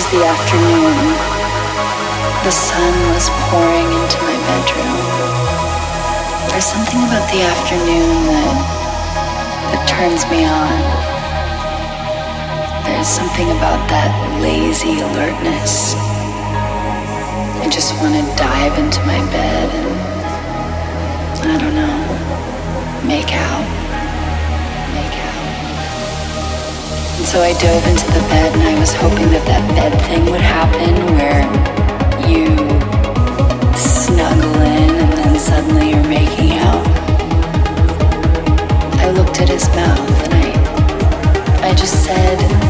was the afternoon. The sun was pouring into my bedroom. There's something about the afternoon that that turns me on. There's something about that lazy alertness. I just want to dive into my bed and I don't know, make out. So I dove into the bed and I was hoping that that bed thing would happen where you snuggle in and then suddenly you're making out. I looked at his mouth and I, I just said,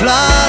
fly